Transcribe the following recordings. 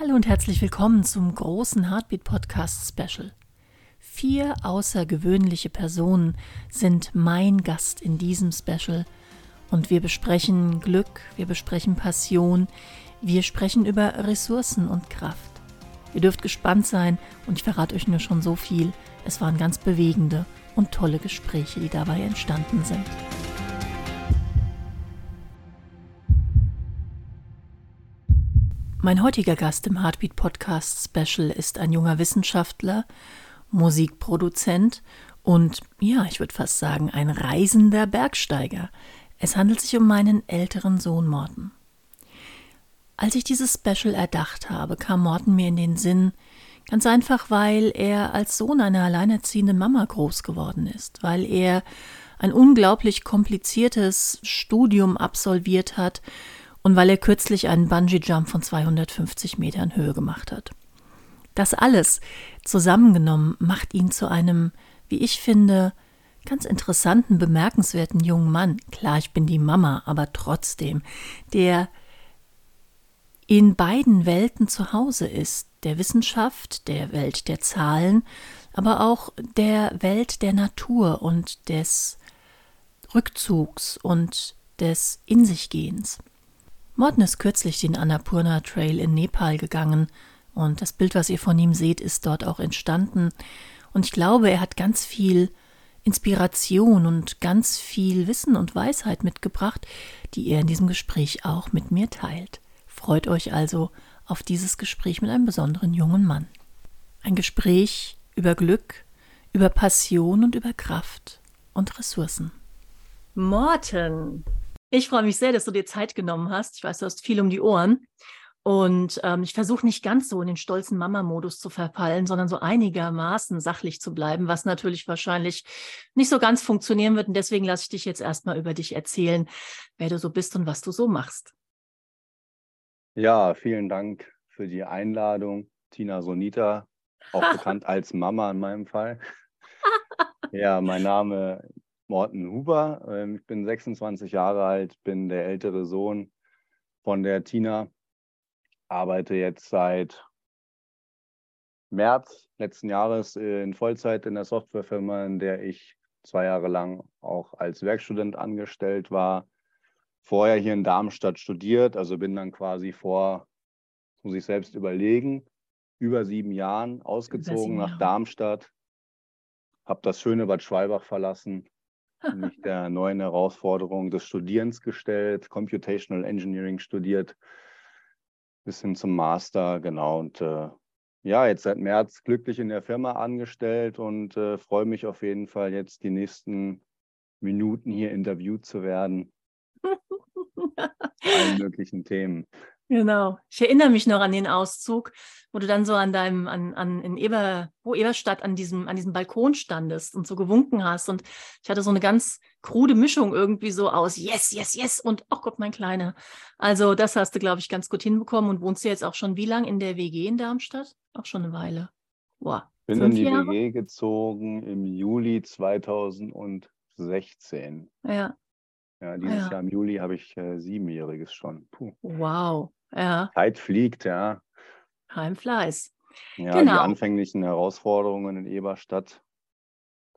Hallo und herzlich willkommen zum großen Heartbeat Podcast Special. Vier außergewöhnliche Personen sind mein Gast in diesem Special und wir besprechen Glück, wir besprechen Passion, wir sprechen über Ressourcen und Kraft. Ihr dürft gespannt sein und ich verrate euch nur schon so viel. Es waren ganz bewegende und tolle Gespräche, die dabei entstanden sind. Mein heutiger Gast im Heartbeat Podcast Special ist ein junger Wissenschaftler, Musikproduzent und, ja, ich würde fast sagen, ein reisender Bergsteiger. Es handelt sich um meinen älteren Sohn Morten. Als ich dieses Special erdacht habe, kam Morten mir in den Sinn, ganz einfach, weil er als Sohn einer alleinerziehenden Mama groß geworden ist, weil er ein unglaublich kompliziertes Studium absolviert hat, und weil er kürzlich einen Bungee-Jump von 250 Metern Höhe gemacht hat. Das alles zusammengenommen macht ihn zu einem, wie ich finde, ganz interessanten, bemerkenswerten jungen Mann. Klar, ich bin die Mama, aber trotzdem, der in beiden Welten zu Hause ist, der Wissenschaft, der Welt der Zahlen, aber auch der Welt der Natur und des Rückzugs und des In sich Gehens. Morten ist kürzlich den Annapurna Trail in Nepal gegangen und das Bild, was ihr von ihm seht, ist dort auch entstanden. Und ich glaube, er hat ganz viel Inspiration und ganz viel Wissen und Weisheit mitgebracht, die er in diesem Gespräch auch mit mir teilt. Freut euch also auf dieses Gespräch mit einem besonderen jungen Mann. Ein Gespräch über Glück, über Passion und über Kraft und Ressourcen. Morten, ich freue mich sehr, dass du dir Zeit genommen hast. Ich weiß, du hast viel um die Ohren. Und ähm, ich versuche nicht ganz so in den stolzen Mama-Modus zu verfallen, sondern so einigermaßen sachlich zu bleiben, was natürlich wahrscheinlich nicht so ganz funktionieren wird. Und deswegen lasse ich dich jetzt erstmal über dich erzählen, wer du so bist und was du so machst. Ja, vielen Dank für die Einladung, Tina Sonita, auch bekannt als Mama in meinem Fall. ja, mein Name Morten Huber. Ähm, ich bin 26 Jahre alt, bin der ältere Sohn von der Tina, arbeite jetzt seit März letzten Jahres in Vollzeit in der Softwarefirma, in der ich zwei Jahre lang auch als Werkstudent angestellt war. Vorher hier in Darmstadt studiert, also bin dann quasi vor, muss ich selbst überlegen, über sieben Jahren ausgezogen sieben nach Darmstadt, habe das schöne Bad Schwalbach verlassen mich der neuen Herausforderung des Studierens gestellt, Computational Engineering studiert, bis hin zum Master, genau. Und äh, ja, jetzt seit März glücklich in der Firma angestellt und äh, freue mich auf jeden Fall jetzt die nächsten Minuten hier interviewt zu werden. allen möglichen Themen. Genau. Ich erinnere mich noch an den Auszug, wo du dann so an deinem, an, an in Eber, wo Eberstadt an diesem, an diesem Balkon standest und so gewunken hast. Und ich hatte so eine ganz krude Mischung irgendwie so aus Yes, yes, yes und ach Gott, mein Kleiner. Also, das hast du, glaube ich, ganz gut hinbekommen und wohnst du jetzt auch schon wie lange in der WG in Darmstadt? Auch schon eine Weile. Wow. Bin in die Jahre? WG gezogen im Juli 2016. Ja. Ja, dieses ja. Jahr im Juli habe ich äh, siebenjähriges schon. Puh. Wow. Ja. Zeit fliegt, ja. Heimfleiß. Ja, genau. die anfänglichen Herausforderungen in Eberstadt,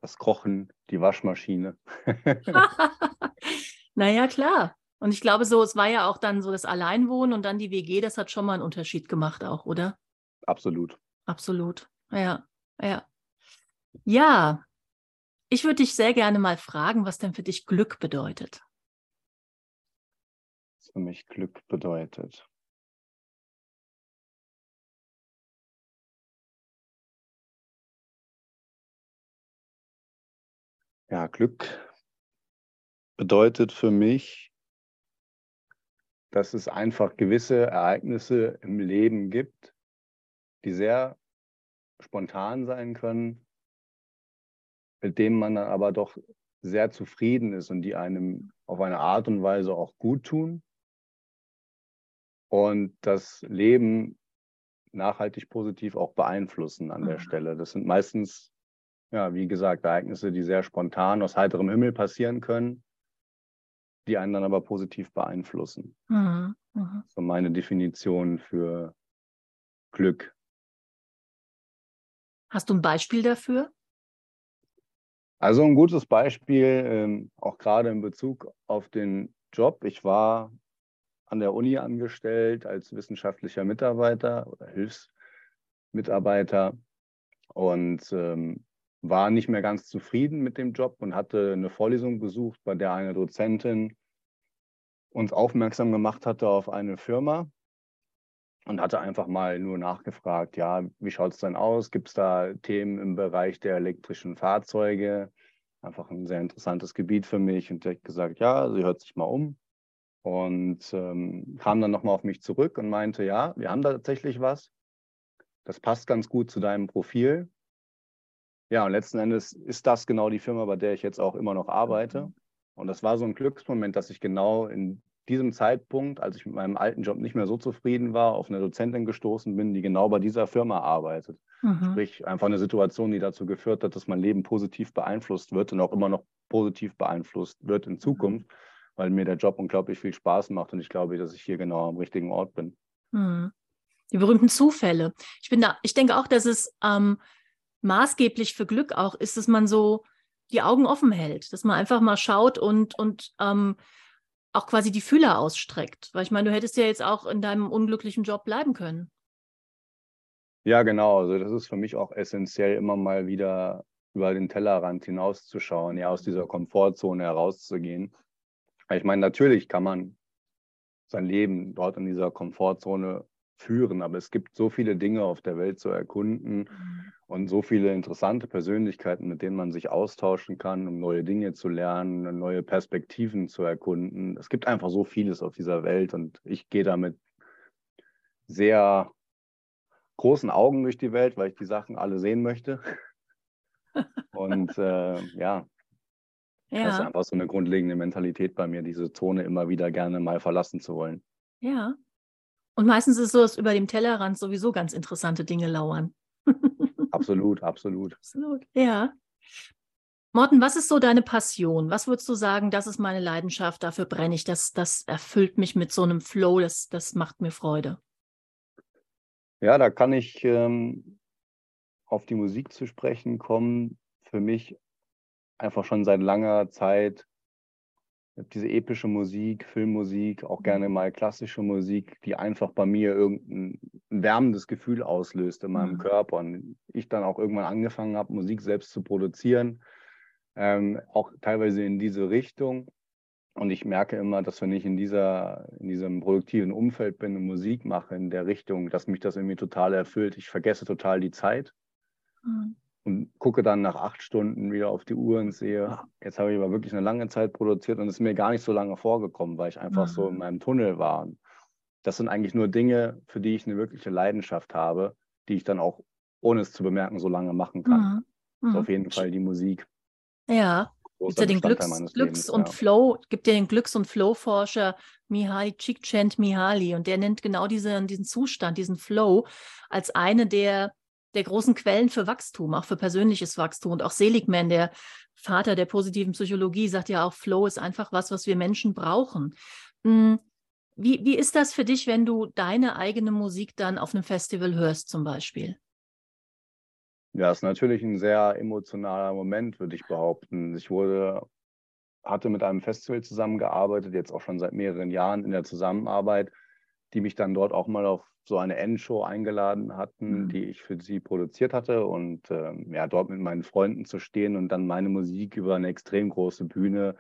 das Kochen, die Waschmaschine. naja, klar. Und ich glaube so, es war ja auch dann so das Alleinwohnen und dann die WG, das hat schon mal einen Unterschied gemacht auch, oder? Absolut. Absolut. Ja, ja. Ja, ich würde dich sehr gerne mal fragen, was denn für dich Glück bedeutet. Was für mich Glück bedeutet. Ja, Glück bedeutet für mich, dass es einfach gewisse Ereignisse im Leben gibt, die sehr spontan sein können, mit denen man dann aber doch sehr zufrieden ist und die einem auf eine Art und Weise auch gut tun und das Leben nachhaltig positiv auch beeinflussen an der mhm. Stelle. Das sind meistens ja, wie gesagt, Ereignisse, die sehr spontan aus heiterem Himmel passieren können, die einen dann aber positiv beeinflussen. Mhm. Mhm. So meine Definition für Glück. Hast du ein Beispiel dafür? Also ein gutes Beispiel, ähm, auch gerade in Bezug auf den Job. Ich war an der Uni angestellt als wissenschaftlicher Mitarbeiter oder Hilfsmitarbeiter und ähm, war nicht mehr ganz zufrieden mit dem Job und hatte eine Vorlesung besucht, bei der eine Dozentin uns aufmerksam gemacht hatte auf eine Firma und hatte einfach mal nur nachgefragt, ja, wie schaut es denn aus? Gibt es da Themen im Bereich der elektrischen Fahrzeuge? Einfach ein sehr interessantes Gebiet für mich und direkt gesagt, ja, sie hört sich mal um und ähm, kam dann nochmal auf mich zurück und meinte, ja, wir haben da tatsächlich was. Das passt ganz gut zu deinem Profil. Ja, und letzten Endes ist das genau die Firma, bei der ich jetzt auch immer noch arbeite. Mhm. Und das war so ein Glücksmoment, dass ich genau in diesem Zeitpunkt, als ich mit meinem alten Job nicht mehr so zufrieden war, auf eine Dozentin gestoßen bin, die genau bei dieser Firma arbeitet. Mhm. Sprich, einfach eine Situation, die dazu geführt hat, dass mein Leben positiv beeinflusst wird und auch immer noch positiv beeinflusst wird in mhm. Zukunft. Mhm weil mir der Job unglaublich viel Spaß macht und ich glaube, dass ich hier genau am richtigen Ort bin. Hm. Die berühmten Zufälle. Ich, bin da, ich denke auch, dass es ähm, maßgeblich für Glück auch ist, dass man so die Augen offen hält, dass man einfach mal schaut und, und ähm, auch quasi die Fühler ausstreckt. Weil ich meine, du hättest ja jetzt auch in deinem unglücklichen Job bleiben können. Ja, genau. Also das ist für mich auch essentiell, immer mal wieder über den Tellerrand hinauszuschauen, ja, aus dieser Komfortzone herauszugehen. Ich meine, natürlich kann man sein Leben dort in dieser Komfortzone führen, aber es gibt so viele Dinge auf der Welt zu erkunden mhm. Und so viele interessante Persönlichkeiten, mit denen man sich austauschen kann, um neue Dinge zu lernen, neue Perspektiven zu erkunden. Es gibt einfach so vieles auf dieser Welt und ich gehe damit sehr großen Augen durch die Welt, weil ich die Sachen alle sehen möchte. Und äh, ja, ja. Das ist einfach so eine grundlegende Mentalität bei mir, diese Zone immer wieder gerne mal verlassen zu wollen. Ja. Und meistens ist es so, dass über dem Tellerrand sowieso ganz interessante Dinge lauern. absolut, absolut. Absolut, ja. Morten, was ist so deine Passion? Was würdest du sagen, das ist meine Leidenschaft, dafür brenne ich, das, das erfüllt mich mit so einem Flow, das, das macht mir Freude? Ja, da kann ich ähm, auf die Musik zu sprechen kommen. Für mich einfach schon seit langer Zeit diese epische Musik, Filmmusik, auch mhm. gerne mal klassische Musik, die einfach bei mir irgendein wärmendes Gefühl auslöst in meinem mhm. Körper. Und ich dann auch irgendwann angefangen habe, Musik selbst zu produzieren, ähm, auch teilweise in diese Richtung. Und ich merke immer, dass wenn ich in, dieser, in diesem produktiven Umfeld bin und Musik mache in der Richtung, dass mich das irgendwie total erfüllt. Ich vergesse total die Zeit. Mhm und gucke dann nach acht Stunden wieder auf die Uhr und sehe, jetzt habe ich aber wirklich eine lange Zeit produziert und es ist mir gar nicht so lange vorgekommen, weil ich einfach mhm. so in mhm. meinem Tunnel war. Das sind eigentlich nur Dinge, für die ich eine wirkliche Leidenschaft habe, die ich dann auch, ohne es zu bemerken, so lange machen kann. Mhm. Mhm. auf jeden Fall die Musik. Ja. Gibt ja den Glücks, Glücks und ja. Flow, gibt ja den Glücks- und Flow-Forscher Mihaly Csikszentmihalyi und der nennt genau diese, diesen Zustand, diesen Flow als eine der der großen Quellen für Wachstum, auch für persönliches Wachstum. Und auch Seligman, der Vater der positiven Psychologie, sagt ja auch, Flow ist einfach was, was wir Menschen brauchen. Hm, wie, wie ist das für dich, wenn du deine eigene Musik dann auf einem Festival hörst, zum Beispiel? Ja, ist natürlich ein sehr emotionaler Moment, würde ich behaupten. Ich wurde, hatte mit einem Festival zusammengearbeitet, jetzt auch schon seit mehreren Jahren in der Zusammenarbeit, die mich dann dort auch mal auf so eine Endshow eingeladen hatten, mhm. die ich für sie produziert hatte und ähm, ja, dort mit meinen Freunden zu stehen und dann meine Musik über eine extrem große Bühne,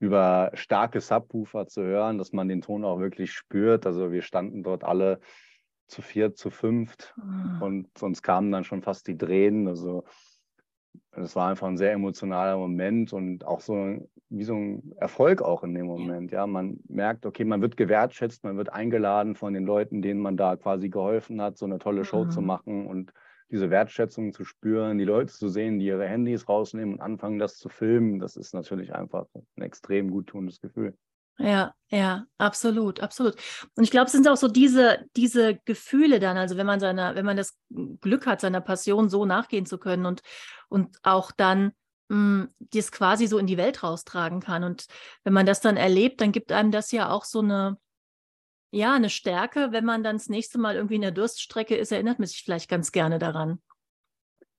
über starke Subwoofer zu hören, dass man den Ton auch wirklich spürt. Also wir standen dort alle zu vier, zu fünft mhm. und uns kamen dann schon fast die Tränen. Also es war einfach ein sehr emotionaler Moment und auch so wie so ein Erfolg auch in dem Moment. Ja, man merkt, okay, man wird gewertschätzt, man wird eingeladen von den Leuten, denen man da quasi geholfen hat, so eine tolle Show mhm. zu machen und diese Wertschätzung zu spüren, die Leute zu sehen, die ihre Handys rausnehmen und anfangen, das zu filmen, das ist natürlich einfach ein extrem guttunendes Gefühl. Ja, ja, absolut, absolut. Und ich glaube, es sind auch so diese, diese Gefühle dann, also wenn man seiner, wenn man das Glück hat, seiner Passion so nachgehen zu können und, und auch dann hm, das quasi so in die Welt raustragen kann. Und wenn man das dann erlebt, dann gibt einem das ja auch so eine, ja, eine Stärke, wenn man dann das nächste Mal irgendwie in der Durststrecke ist, erinnert man sich vielleicht ganz gerne daran.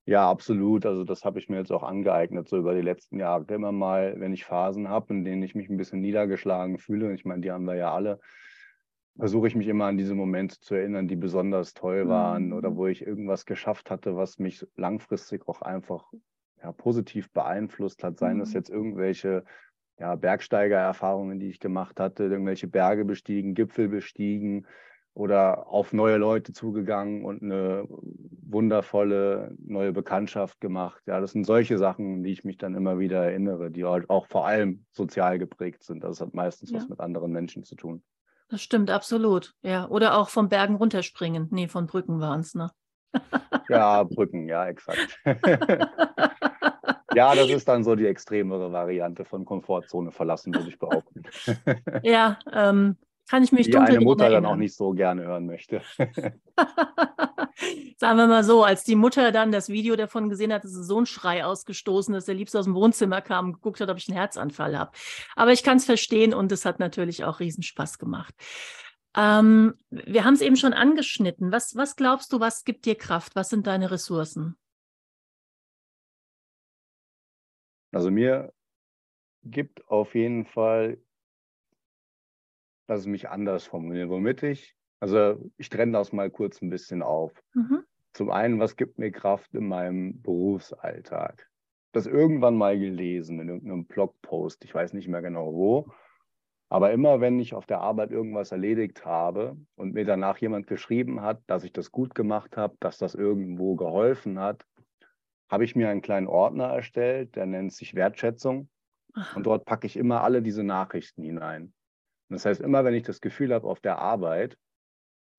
Ja, absolut. Also das habe ich mir jetzt auch angeeignet, so über die letzten Jahre. Immer mal, wenn ich Phasen habe, in denen ich mich ein bisschen niedergeschlagen fühle, ich meine, die haben wir ja alle, versuche ich mich immer an diese Momente zu erinnern, die besonders toll waren mhm. oder wo ich irgendwas geschafft hatte, was mich langfristig auch einfach ja, positiv beeinflusst hat. Seien mhm. das jetzt irgendwelche ja, Bergsteigererfahrungen, die ich gemacht hatte, irgendwelche Berge bestiegen, Gipfel bestiegen oder auf neue Leute zugegangen und eine wundervolle neue Bekanntschaft gemacht. Ja, das sind solche Sachen, die ich mich dann immer wieder erinnere, die halt auch vor allem sozial geprägt sind. Das hat meistens ja. was mit anderen Menschen zu tun. Das stimmt, absolut. Ja, oder auch von Bergen runterspringen. Nee, von Brücken waren es, ne? ja, Brücken, ja, exakt. Ja, das ist dann so die extremere Variante von Komfortzone verlassen, würde ich behaupten. Ja, ähm, kann ich mich Die eine Mutter dann auch nicht so gerne hören möchte. Sagen wir mal so, als die Mutter dann das Video davon gesehen hat, dass so ein Schrei ausgestoßen ist, der liebst aus dem Wohnzimmer kam und geguckt hat, ob ich einen Herzanfall habe. Aber ich kann es verstehen und es hat natürlich auch Riesenspaß gemacht. Ähm, wir haben es eben schon angeschnitten. Was, was glaubst du, was gibt dir Kraft? Was sind deine Ressourcen? Also mir gibt auf jeden Fall, dass es mich anders formulieren, womit ich, also ich trenne das mal kurz ein bisschen auf. Mhm. Zum einen, was gibt mir Kraft in meinem Berufsalltag? Das irgendwann mal gelesen in irgendeinem Blogpost, ich weiß nicht mehr genau wo. Aber immer wenn ich auf der Arbeit irgendwas erledigt habe und mir danach jemand geschrieben hat, dass ich das gut gemacht habe, dass das irgendwo geholfen hat, habe ich mir einen kleinen Ordner erstellt, der nennt sich Wertschätzung. Und dort packe ich immer alle diese Nachrichten hinein. Und das heißt, immer wenn ich das Gefühl habe auf der Arbeit,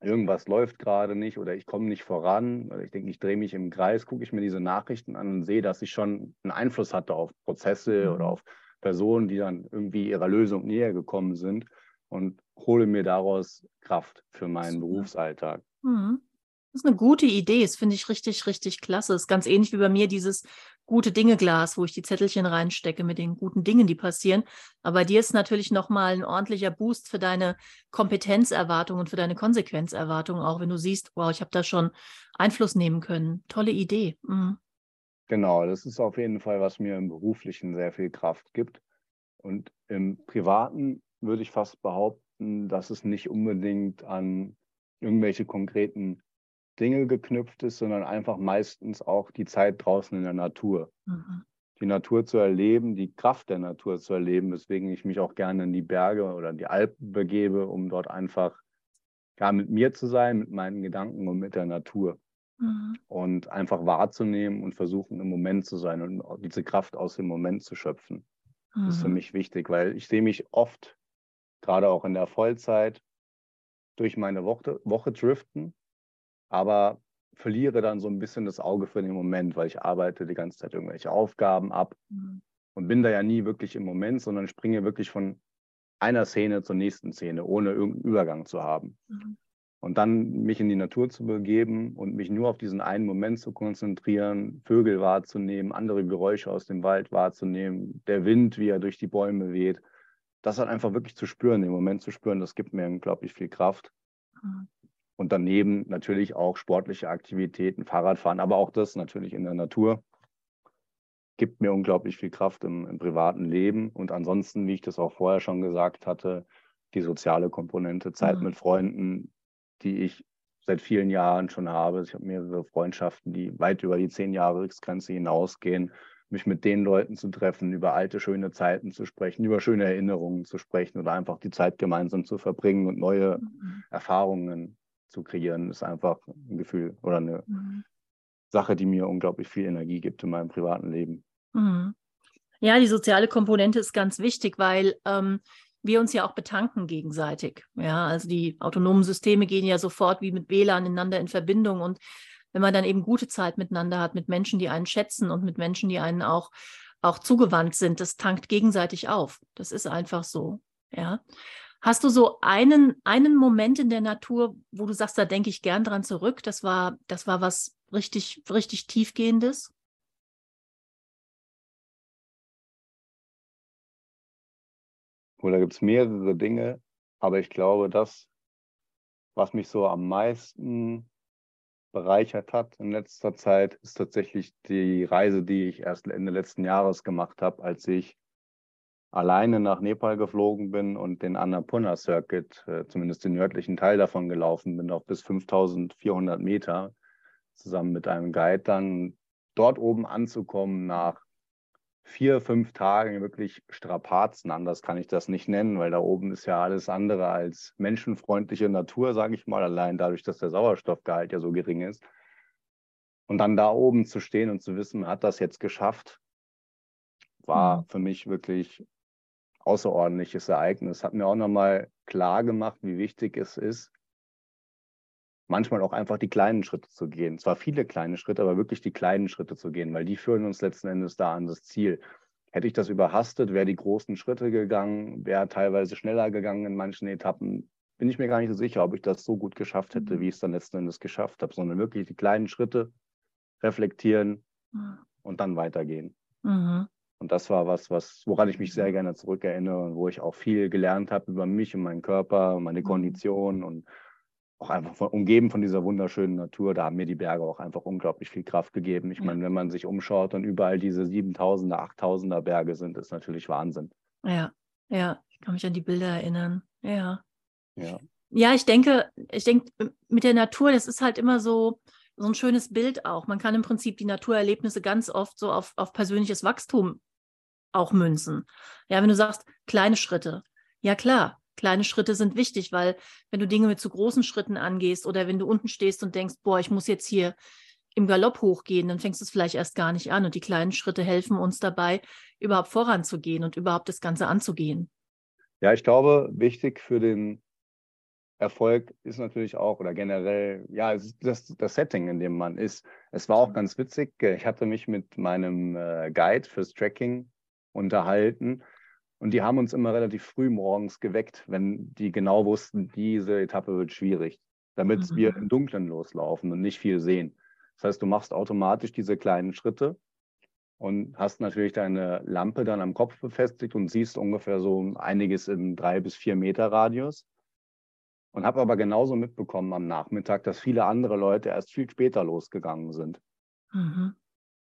irgendwas läuft gerade nicht oder ich komme nicht voran oder ich denke, ich drehe mich im Kreis, gucke ich mir diese Nachrichten an und sehe, dass ich schon einen Einfluss hatte auf Prozesse mhm. oder auf Personen, die dann irgendwie ihrer Lösung näher gekommen sind und hole mir daraus Kraft für meinen Berufsalltag. Mhm. Das ist eine gute Idee. Das finde ich richtig, richtig klasse. Das ist ganz ähnlich wie bei mir dieses gute Dinge-Glas, wo ich die Zettelchen reinstecke mit den guten Dingen, die passieren. Aber bei dir ist natürlich nochmal ein ordentlicher Boost für deine Kompetenzerwartung und für deine Konsequenzerwartung, auch wenn du siehst, wow, ich habe da schon Einfluss nehmen können. Tolle Idee. Mhm. Genau, das ist auf jeden Fall, was mir im Beruflichen sehr viel Kraft gibt. Und im Privaten würde ich fast behaupten, dass es nicht unbedingt an irgendwelche konkreten Dinge geknüpft ist, sondern einfach meistens auch die Zeit draußen in der Natur. Mhm. Die Natur zu erleben, die Kraft der Natur zu erleben, weswegen ich mich auch gerne in die Berge oder die Alpen begebe, um dort einfach ja, mit mir zu sein, mit meinen Gedanken und mit der Natur. Mhm. Und einfach wahrzunehmen und versuchen, im Moment zu sein und diese Kraft aus dem Moment zu schöpfen. Mhm. Das ist für mhm. mich wichtig, weil ich sehe mich oft, gerade auch in der Vollzeit, durch meine Woche, Woche driften aber verliere dann so ein bisschen das Auge für den Moment, weil ich arbeite die ganze Zeit irgendwelche Aufgaben ab mhm. und bin da ja nie wirklich im Moment, sondern springe wirklich von einer Szene zur nächsten Szene, ohne irgendeinen Übergang zu haben. Mhm. Und dann mich in die Natur zu begeben und mich nur auf diesen einen Moment zu konzentrieren, Vögel wahrzunehmen, andere Geräusche aus dem Wald wahrzunehmen, der Wind, wie er durch die Bäume weht. Das halt einfach wirklich zu spüren, den Moment zu spüren, das gibt mir unglaublich viel Kraft. Mhm. Und daneben natürlich auch sportliche Aktivitäten, Fahrradfahren, aber auch das natürlich in der Natur. Gibt mir unglaublich viel Kraft im, im privaten Leben. Und ansonsten, wie ich das auch vorher schon gesagt hatte, die soziale Komponente, Zeit mhm. mit Freunden, die ich seit vielen Jahren schon habe. Ich habe mehrere Freundschaften, die weit über die zehn Jahresgrenze hinausgehen. Mich mit den Leuten zu treffen, über alte, schöne Zeiten zu sprechen, über schöne Erinnerungen zu sprechen oder einfach die Zeit gemeinsam zu verbringen und neue mhm. Erfahrungen zu kreieren, ist einfach ein Gefühl oder eine mhm. Sache, die mir unglaublich viel Energie gibt in meinem privaten Leben. Mhm. Ja, die soziale Komponente ist ganz wichtig, weil ähm, wir uns ja auch betanken gegenseitig. Ja, also die autonomen Systeme gehen ja sofort wie mit WLAN ineinander in Verbindung und wenn man dann eben gute Zeit miteinander hat, mit Menschen, die einen schätzen und mit Menschen, die einen auch, auch zugewandt sind, das tankt gegenseitig auf. Das ist einfach so. Ja. Hast du so einen, einen Moment in der Natur, wo du sagst, da denke ich gern dran zurück? Das war, das war was richtig, richtig tiefgehendes? Oder gibt es mehrere Dinge, aber ich glaube, das, was mich so am meisten bereichert hat in letzter Zeit, ist tatsächlich die Reise, die ich erst Ende letzten Jahres gemacht habe, als ich alleine nach Nepal geflogen bin und den Annapurna Circuit, äh, zumindest den nördlichen Teil davon gelaufen bin, auf bis 5400 Meter, zusammen mit einem Guide dann dort oben anzukommen nach vier, fünf Tagen wirklich Strapazen. Anders kann ich das nicht nennen, weil da oben ist ja alles andere als menschenfreundliche Natur, sage ich mal, allein dadurch, dass der Sauerstoffgehalt ja so gering ist. Und dann da oben zu stehen und zu wissen, man hat das jetzt geschafft, war mhm. für mich wirklich außerordentliches Ereignis. Hat mir auch nochmal klar gemacht, wie wichtig es ist, manchmal auch einfach die kleinen Schritte zu gehen. Zwar viele kleine Schritte, aber wirklich die kleinen Schritte zu gehen, weil die führen uns letzten Endes da an das Ziel. Hätte ich das überhastet, wäre die großen Schritte gegangen, wäre teilweise schneller gegangen in manchen Etappen, bin ich mir gar nicht so sicher, ob ich das so gut geschafft hätte, mhm. wie ich es dann letzten Endes geschafft habe, sondern wirklich die kleinen Schritte reflektieren mhm. und dann weitergehen. Mhm. Und das war was, was, woran ich mich sehr gerne zurückerinnere und wo ich auch viel gelernt habe über mich und meinen Körper, meine mhm. Kondition und auch einfach von, umgeben von dieser wunderschönen Natur. Da haben mir die Berge auch einfach unglaublich viel Kraft gegeben. Ich meine, wenn man sich umschaut und überall diese 7000er, 8000er Berge sind, ist natürlich Wahnsinn. Ja, ja, ich kann mich an die Bilder erinnern. Ja. Ja, ja ich denke, ich denke, mit der Natur, das ist halt immer so, so ein schönes Bild auch. Man kann im Prinzip die Naturerlebnisse ganz oft so auf, auf persönliches Wachstum auch münzen. Ja, wenn du sagst, kleine Schritte. Ja, klar, kleine Schritte sind wichtig, weil wenn du Dinge mit zu großen Schritten angehst oder wenn du unten stehst und denkst, boah, ich muss jetzt hier im Galopp hochgehen, dann fängst du es vielleicht erst gar nicht an. Und die kleinen Schritte helfen uns dabei, überhaupt voranzugehen und überhaupt das Ganze anzugehen. Ja, ich glaube, wichtig für den Erfolg ist natürlich auch, oder generell, ja, das, das Setting, in dem man ist. Es war auch ganz witzig. Ich hatte mich mit meinem äh, Guide fürs Tracking unterhalten. Und die haben uns immer relativ früh morgens geweckt, wenn die genau wussten, diese Etappe wird schwierig, damit mhm. wir im Dunkeln loslaufen und nicht viel sehen. Das heißt, du machst automatisch diese kleinen Schritte und hast natürlich deine Lampe dann am Kopf befestigt und siehst ungefähr so einiges im drei bis vier Meter Radius. Und habe aber genauso mitbekommen am Nachmittag, dass viele andere Leute erst viel später losgegangen sind. Mhm.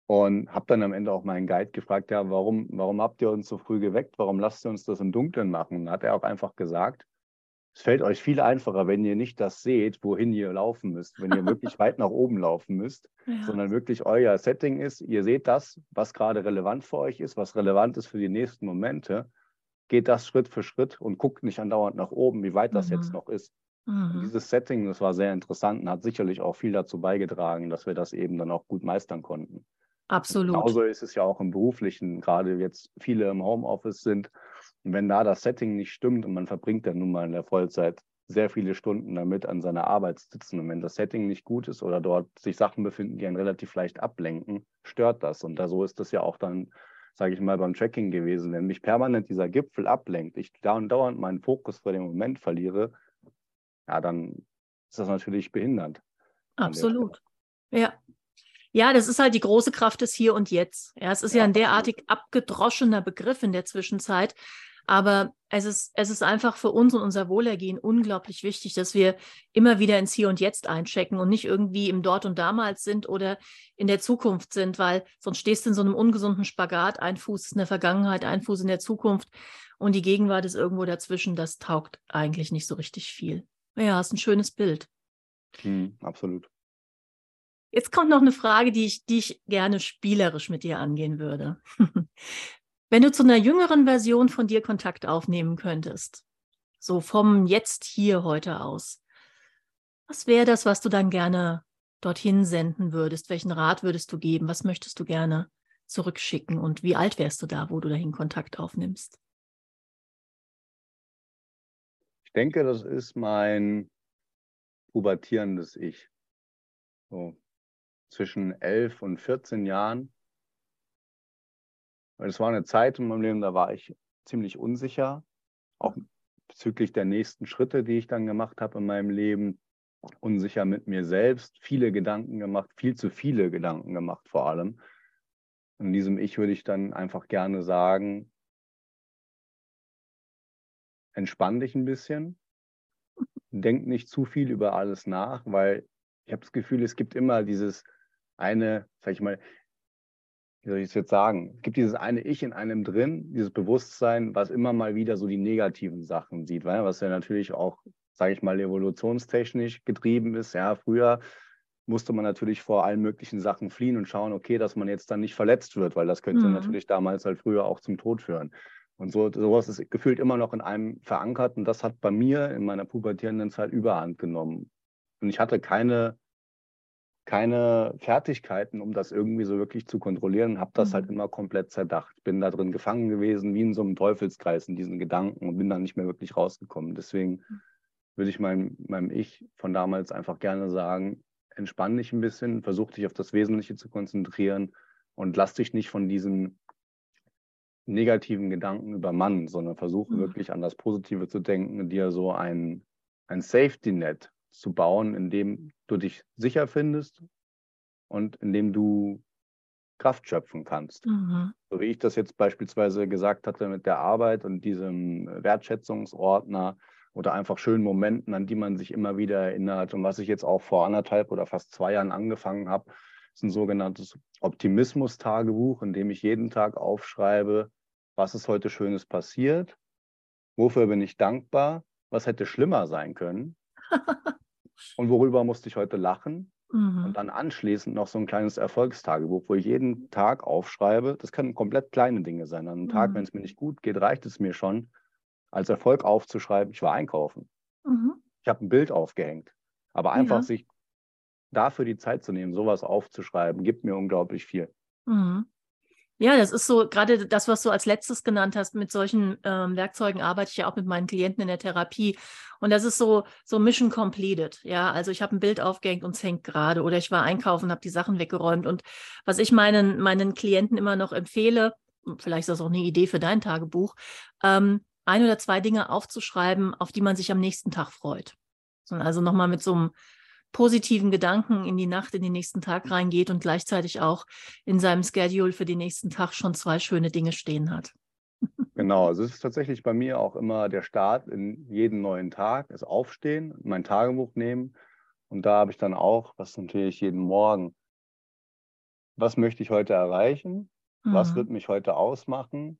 Und habe dann am Ende auch meinen Guide gefragt, ja, warum, warum habt ihr uns so früh geweckt? Warum lasst ihr uns das im Dunkeln machen? Und hat er auch einfach gesagt, es fällt euch viel einfacher, wenn ihr nicht das seht, wohin ihr laufen müsst, wenn ihr wirklich weit nach oben laufen müsst, ja. sondern wirklich euer Setting ist, ihr seht das, was gerade relevant für euch ist, was relevant ist für die nächsten Momente, geht das Schritt für Schritt und guckt nicht andauernd nach oben, wie weit das mhm. jetzt noch ist. Mhm. Dieses Setting, das war sehr interessant und hat sicherlich auch viel dazu beigetragen, dass wir das eben dann auch gut meistern konnten. Absolut. genauso ist es ja auch im beruflichen, gerade jetzt viele im Homeoffice sind. Und wenn da das Setting nicht stimmt und man verbringt dann nun mal in der Vollzeit sehr viele Stunden damit an seiner Arbeit sitzen. Und wenn das Setting nicht gut ist oder dort sich Sachen befinden, die einen relativ leicht ablenken, stört das. Und da so ist das ja auch dann, sage ich mal, beim Tracking gewesen. Wenn mich permanent dieser Gipfel ablenkt, ich dauernd meinen Fokus vor dem Moment verliere, ja, dann ist das natürlich behindernd. Absolut. Ja, ja, das ist halt die große Kraft des Hier und Jetzt. Ja, es ist ja, ja ein derartig abgedroschener Begriff in der Zwischenzeit. Aber es ist, es ist einfach für uns und unser Wohlergehen unglaublich wichtig, dass wir immer wieder ins Hier und Jetzt einchecken und nicht irgendwie im Dort und Damals sind oder in der Zukunft sind, weil sonst stehst du in so einem ungesunden Spagat. Ein Fuß ist in der Vergangenheit, ein Fuß in der Zukunft und die Gegenwart ist irgendwo dazwischen. Das taugt eigentlich nicht so richtig viel. Ja, ist ein schönes Bild. Hm, absolut. Jetzt kommt noch eine Frage, die ich, die ich gerne spielerisch mit dir angehen würde. Wenn du zu einer jüngeren Version von dir Kontakt aufnehmen könntest, so vom Jetzt hier heute aus, was wäre das, was du dann gerne dorthin senden würdest? Welchen Rat würdest du geben? Was möchtest du gerne zurückschicken? Und wie alt wärst du da, wo du dahin Kontakt aufnimmst? Ich denke, das ist mein pubertierendes Ich. So zwischen 11 und 14 Jahren. Weil es war eine Zeit in meinem Leben, da war ich ziemlich unsicher, auch bezüglich der nächsten Schritte, die ich dann gemacht habe in meinem Leben. Unsicher mit mir selbst, viele Gedanken gemacht, viel zu viele Gedanken gemacht vor allem. In diesem Ich würde ich dann einfach gerne sagen, entspann dich ein bisschen, denk nicht zu viel über alles nach, weil ich habe das Gefühl, es gibt immer dieses eine, sag ich mal, wie soll ich es jetzt sagen? Es gibt dieses eine Ich in einem drin, dieses Bewusstsein, was immer mal wieder so die negativen Sachen sieht, weil, was ja natürlich auch, sage ich mal, evolutionstechnisch getrieben ist. Ja, früher musste man natürlich vor allen möglichen Sachen fliehen und schauen, okay, dass man jetzt dann nicht verletzt wird, weil das könnte mhm. natürlich damals halt früher auch zum Tod führen. Und so, sowas ist gefühlt immer noch in einem verankert und das hat bei mir in meiner pubertierenden Zeit überhand genommen. Und ich hatte keine keine Fertigkeiten, um das irgendwie so wirklich zu kontrollieren, habe das halt mhm. halt immer komplett zerdacht. Bin da drin gefangen gewesen, wie in so einem Teufelskreis in diesen Gedanken und bin dann nicht mehr wirklich rausgekommen. Deswegen würde ich meinem, meinem Ich von damals einfach gerne sagen, entspann dich ein bisschen, versuch dich auf das Wesentliche zu konzentrieren und lass dich nicht von diesen negativen Gedanken übermannen, sondern versuche mhm. wirklich an das Positive zu denken, dir so ein, ein Safety-Net zu bauen, in dem du dich sicher findest und in dem du Kraft schöpfen kannst. Mhm. So wie ich das jetzt beispielsweise gesagt hatte mit der Arbeit und diesem Wertschätzungsordner oder einfach schönen Momenten, an die man sich immer wieder erinnert. Und was ich jetzt auch vor anderthalb oder fast zwei Jahren angefangen habe, ist ein sogenanntes Optimismus-Tagebuch, in dem ich jeden Tag aufschreibe, was ist heute Schönes passiert, wofür bin ich dankbar, was hätte schlimmer sein können und worüber musste ich heute lachen. Mhm. Und dann anschließend noch so ein kleines Erfolgstagebuch, wo ich jeden Tag aufschreibe. Das können komplett kleine Dinge sein. An einem mhm. Tag, wenn es mir nicht gut geht, reicht es mir schon, als Erfolg aufzuschreiben, ich war einkaufen. Mhm. Ich habe ein Bild aufgehängt. Aber einfach ja. sich dafür die Zeit zu nehmen, sowas aufzuschreiben, gibt mir unglaublich viel. Mhm. Ja, das ist so, gerade das, was du als letztes genannt hast, mit solchen ähm, Werkzeugen arbeite ich ja auch mit meinen Klienten in der Therapie. Und das ist so, so Mission completed. Ja, also ich habe ein Bild aufgehängt und es hängt gerade oder ich war einkaufen, habe die Sachen weggeräumt. Und was ich meinen, meinen Klienten immer noch empfehle, vielleicht ist das auch eine Idee für dein Tagebuch, ähm, ein oder zwei Dinge aufzuschreiben, auf die man sich am nächsten Tag freut. Also nochmal mit so einem positiven Gedanken in die Nacht, in den nächsten Tag reingeht und gleichzeitig auch in seinem Schedule für den nächsten Tag schon zwei schöne Dinge stehen hat. Genau, also es ist tatsächlich bei mir auch immer der Start in jeden neuen Tag, das Aufstehen, mein Tagebuch nehmen und da habe ich dann auch, was natürlich jeden Morgen, was möchte ich heute erreichen, mhm. was wird mich heute ausmachen,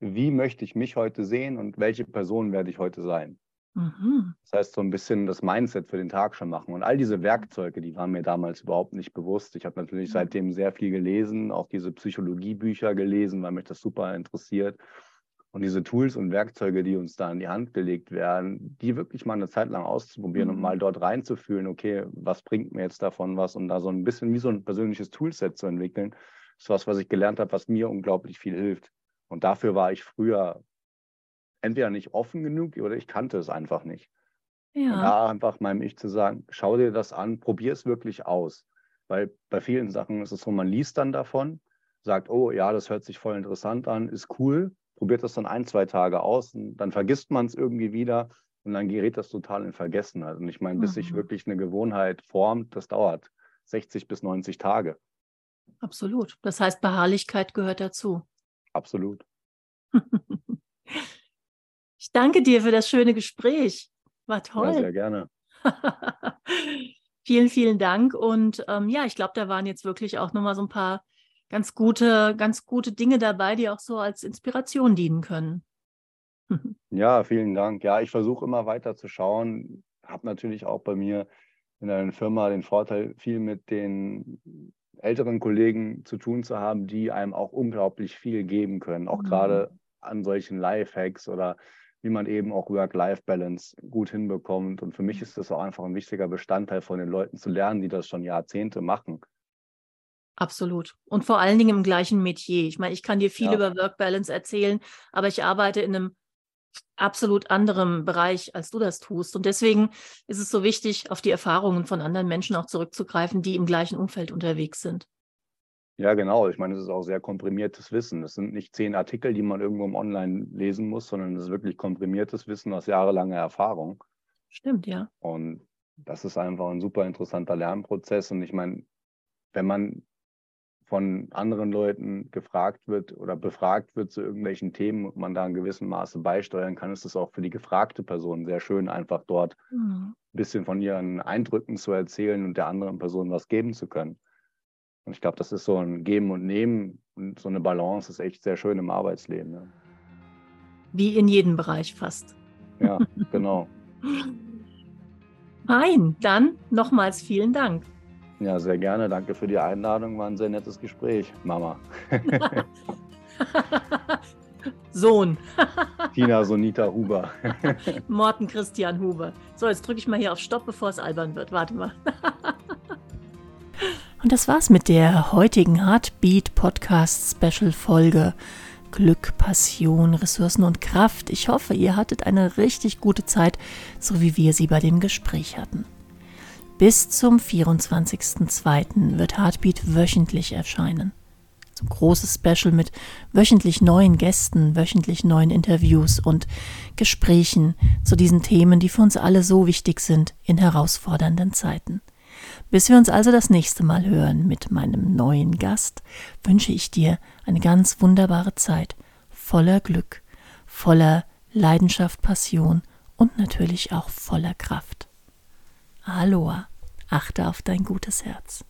wie möchte ich mich heute sehen und welche Person werde ich heute sein. Mhm. Das heißt, so ein bisschen das Mindset für den Tag schon machen. Und all diese Werkzeuge, die waren mir damals überhaupt nicht bewusst. Ich habe natürlich mhm. seitdem sehr viel gelesen, auch diese Psychologiebücher gelesen, weil mich das super interessiert. Und diese Tools und Werkzeuge, die uns da in die Hand gelegt werden, die wirklich mal eine Zeit lang auszuprobieren mhm. und mal dort reinzufühlen, okay, was bringt mir jetzt davon was und da so ein bisschen wie so ein persönliches Toolset zu entwickeln, ist was, was ich gelernt habe, was mir unglaublich viel hilft. Und dafür war ich früher entweder nicht offen genug oder ich kannte es einfach nicht. Ja. Und da einfach meinem Ich zu sagen, schau dir das an, probier es wirklich aus. Weil bei vielen Sachen ist es so, man liest dann davon, sagt, oh ja, das hört sich voll interessant an, ist cool, probiert das dann ein, zwei Tage aus und dann vergisst man es irgendwie wieder und dann gerät das total in Vergessenheit. Und ich meine, bis mhm. sich wirklich eine Gewohnheit formt, das dauert 60 bis 90 Tage. Absolut. Das heißt, Beharrlichkeit gehört dazu. Absolut. Ich danke dir für das schöne Gespräch. War toll. Ja, sehr gerne. vielen, vielen Dank. Und ähm, ja, ich glaube, da waren jetzt wirklich auch nochmal so ein paar ganz gute, ganz gute Dinge dabei, die auch so als Inspiration dienen können. ja, vielen Dank. Ja, ich versuche immer weiter zu schauen. Habe natürlich auch bei mir in einer Firma den Vorteil, viel mit den älteren Kollegen zu tun zu haben, die einem auch unglaublich viel geben können, auch mhm. gerade an solchen Lifehacks oder wie man eben auch Work-Life-Balance gut hinbekommt. Und für mich ist das auch einfach ein wichtiger Bestandteil von den Leuten zu lernen, die das schon Jahrzehnte machen. Absolut. Und vor allen Dingen im gleichen Metier. Ich meine, ich kann dir viel ja. über Work-Balance erzählen, aber ich arbeite in einem absolut anderen Bereich, als du das tust. Und deswegen ist es so wichtig, auf die Erfahrungen von anderen Menschen auch zurückzugreifen, die im gleichen Umfeld unterwegs sind. Ja, genau. Ich meine, es ist auch sehr komprimiertes Wissen. Es sind nicht zehn Artikel, die man irgendwo im Online lesen muss, sondern es ist wirklich komprimiertes Wissen aus jahrelanger Erfahrung. Stimmt, ja. Und das ist einfach ein super interessanter Lernprozess. Und ich meine, wenn man von anderen Leuten gefragt wird oder befragt wird zu irgendwelchen Themen und man da in gewissem Maße beisteuern kann, ist es auch für die gefragte Person sehr schön, einfach dort mhm. ein bisschen von ihren Eindrücken zu erzählen und der anderen Person was geben zu können. Und ich glaube, das ist so ein Geben und Nehmen und so eine Balance ist echt sehr schön im Arbeitsleben. Ja. Wie in jedem Bereich fast. Ja, genau. Fein, dann nochmals vielen Dank. Ja, sehr gerne. Danke für die Einladung. War ein sehr nettes Gespräch, Mama. Sohn. Tina Sonita Huber. Morten Christian Huber. So, jetzt drücke ich mal hier auf Stopp, bevor es albern wird. Warte mal. Und das war's mit der heutigen Heartbeat Podcast Special Folge. Glück, Passion, Ressourcen und Kraft. Ich hoffe, ihr hattet eine richtig gute Zeit, so wie wir sie bei dem Gespräch hatten. Bis zum 24.02. wird Heartbeat wöchentlich erscheinen. So ein großes Special mit wöchentlich neuen Gästen, wöchentlich neuen Interviews und Gesprächen zu diesen Themen, die für uns alle so wichtig sind in herausfordernden Zeiten. Bis wir uns also das nächste Mal hören mit meinem neuen Gast, wünsche ich dir eine ganz wunderbare Zeit, voller Glück, voller Leidenschaft, Passion und natürlich auch voller Kraft. Aloha. Achte auf dein gutes Herz.